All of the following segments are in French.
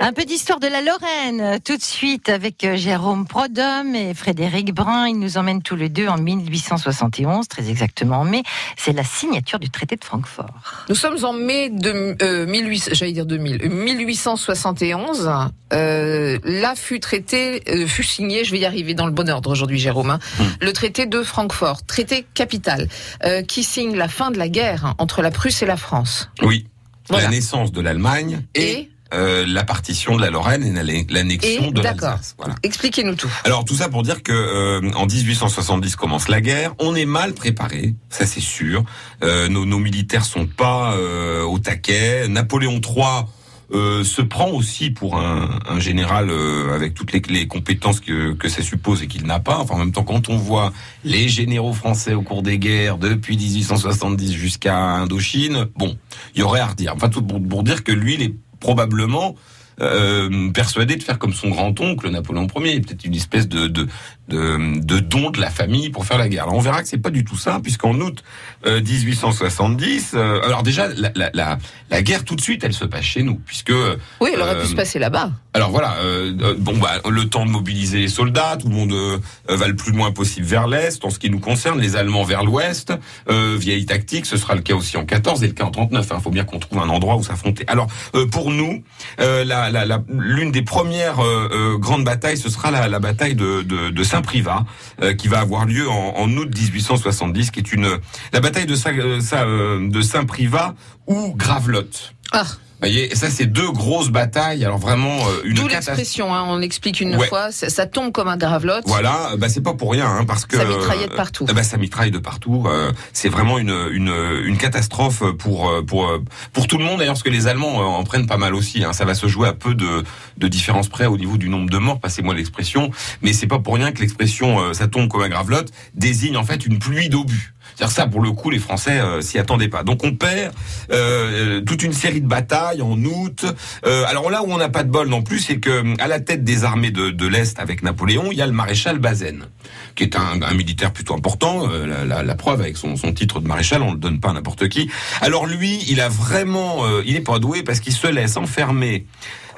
Un peu d'histoire de la Lorraine, tout de suite avec euh, Jérôme Prodhomme et Frédéric Brun. Ils nous emmènent tous les deux en 1871, très exactement en mai. C'est la signature du traité de Francfort. Nous sommes en mai de euh, 1800, j'allais dire 2000, 1871. Euh, là fut traité, euh, fut signé, je vais y arriver dans le bon ordre aujourd'hui, Jérôme. hein, Le traité de Francfort, traité capital, euh, qui signe la fin de la guerre entre la Prusse et la France. Oui. Voilà. La naissance de l'Allemagne et, Et, euh, la partition de la Lorraine et la- l'annexion de l'Alsace. Voilà. expliquez-nous tout. Alors tout ça pour dire que euh, en 1870 commence la guerre. On est mal préparé, ça c'est sûr. Euh, nos, nos militaires sont pas euh, au taquet. Napoléon III euh, se prend aussi pour un, un général euh, avec toutes les, les compétences que, que ça suppose et qu'il n'a pas. Enfin en même temps quand on voit les généraux français au cours des guerres depuis 1870 jusqu'à Indochine, bon, il y aurait à redire. Enfin tout pour, pour dire que lui il est probablement euh, persuadé de faire comme son grand-oncle Napoléon Ier, peut-être une espèce de, de, de, de don de la famille pour faire la guerre. Alors on verra que c'est pas du tout ça, puisqu'en août euh, 1870, euh, alors déjà la, la, la, la guerre tout de suite, elle se passe chez nous, puisque Oui, elle aurait Euh, pu se passer là-bas. Alors voilà, euh, euh, bon bah le temps de mobiliser les soldats, tout le monde euh, va le plus loin possible vers l'est. En ce qui nous concerne, les Allemands vers l'ouest. Euh, vieille tactique, ce sera le cas aussi en 14 et le cas en 39. Il faut bien qu'on trouve un endroit où s'affronter. Alors pour nous, l'une des premières grandes batailles, ce sera la, bataille de, Saint-Privat, qui va avoir lieu en, août 1870, qui est une la bataille de, Saint- de Saint-Privat ou Gravelotte. Ah, Vous voyez, ça c'est deux grosses batailles. Alors vraiment euh, une d'où l'expression, hein, on l'explique une Ouais. fois, ça, ça tombe comme un gravelotte. Voilà, bah c'est pas pour rien, hein, parce que Ça mitraillait de partout. euh, bah ça mitraille de partout. euh, c'est vraiment une, une une catastrophe pour euh, pour euh, pour tout le monde d'ailleurs, parce que les Allemands en prennent pas mal aussi. Hein, ça va se jouer à peu de de différence près au niveau du nombre de morts. Passez-moi l'expression, mais c'est pas pour rien que l'expression euh, ça tombe comme un gravelotte désigne en fait une pluie d'obus. C'est-à-dire ça, pour le coup, les Français euh, s'y attendaient pas. Donc on perd euh, toute une série de batailles en août. Euh, alors là où on n'a pas de bol non plus, c'est que à la tête des armées de, de l'Est avec Napoléon, il y a le maréchal Bazaine, qui est un, un militaire plutôt important. Euh, la, la- la preuve avec son, son titre de maréchal, on le donne pas à n'importe qui. Alors lui, il a vraiment, euh, il est pas doué parce qu'il se laisse enfermer,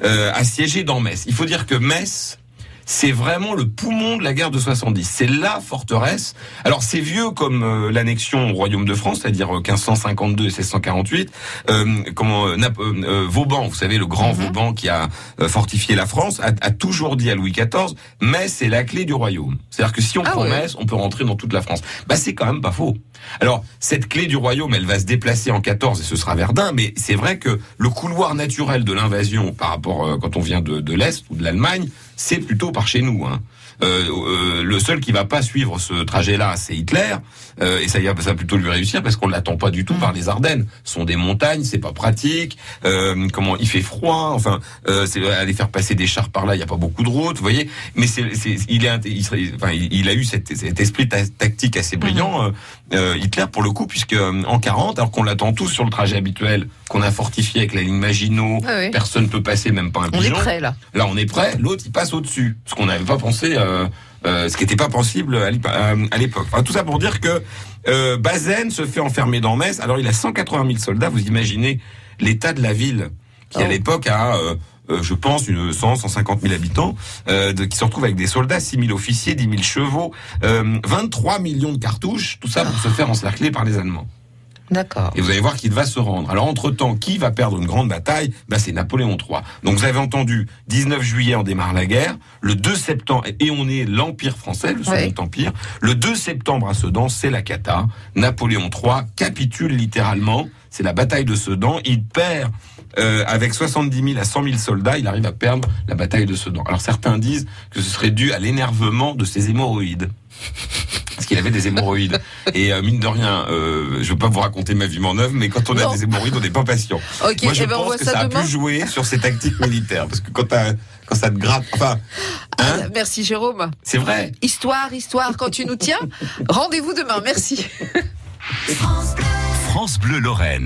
euh, assiégé dans Metz. Il faut dire que Metz c'est vraiment le poumon de la guerre de 70. C'est la forteresse. Alors c'est vieux comme euh, l'annexion au royaume de France, c'est-à-dire euh, 1552 et 1648. Euh, comment euh, euh, euh, Vauban, vous savez le grand Mhm. Vauban qui a euh, fortifié la France, a, a toujours dit à Louis XIV, Metz c'est la clé du royaume. C'est-à-dire que si on Ah prend ouais. Metz, on peut rentrer dans toute la France. Bah c'est quand même pas faux. Alors cette clé du royaume, elle va se déplacer en 14 et ce sera Verdun, mais c'est vrai que le couloir naturel de l'invasion par rapport euh, quand on vient de, de l'est ou de l'Allemagne, c'est plutôt par chez nous. Hein. Euh, euh, le seul qui va pas suivre ce trajet-là, c'est Hitler, euh, et ça, ça va plutôt lui réussir parce qu'on l'attend pas du tout par les Ardennes. Ce sont des montagnes, c'est pas pratique. Comment il fait froid, enfin, c'est aller faire passer des chars par là, il y a pas beaucoup de routes, vous voyez. Mais c'est, il est, int- il, serait- enfin, il, il a eu cet, cet esprit ta- tactique assez brillant, euh, euh, Hitler pour le coup, puisque euh, en 40, alors qu'on l'attend tous sur le trajet habituel, qu'on a fortifié avec la ligne Maginot, Ah oui. personne peut passer, même pas un On est pigeon. prêt là. Là, on est prêt. L'autre, il passe au-dessus. Ce qu'on n'avait pas pensé, euh, euh, ce qui n'était pas possible à l'ép- à l'époque. Enfin, tout ça pour dire que euh, Bazaine se fait enfermer dans Metz. Alors, il a 180 000 soldats. Vous imaginez l'état de la ville, qui à Oh. l'époque a... euh, euh, je pense, une 100, 150 000 habitants, euh, de- qui se retrouvent avec des soldats, 6 000 officiers, 10 000 chevaux, euh, 23 millions de cartouches, tout ça pour se faire encercler par les Allemands. D'accord. Et vous allez voir qu'il va se rendre. Alors entre-temps, qui va perdre une grande bataille? Ben, C'est Napoléon III. Donc vous avez entendu, 19 juillet, on démarre la guerre. Le 2 septembre, et on est l'Empire français, le Second. Empire. Le 2 septembre à Sedan, c'est la cata. Napoléon III capitule littéralement. C'est la bataille de Sedan. Il perd euh, avec 70 000 à 100 000 soldats. Il arrive à perdre la bataille de Sedan. Alors certains disent que ce serait dû à l'énervement de ses hémorroïdes. Parce qu'il avait des hémorroïdes. Et euh, mine de rien, euh, je veux pas vous raconter ma vie en œuvre, mais quand on a Non. des hémorroïdes, on n'est pas patient. Ok, Moi, je eh ben, on pense voit que ça, ça, a demain. pu jouer sur ces tactiques militaires. Parce que quand, quand ça te gratte, enfin, Ah, hein, merci Jérôme. c'est vrai. Histoire, histoire, quand tu nous tiens, rendez-vous demain. Merci. France Bleu Lorraine.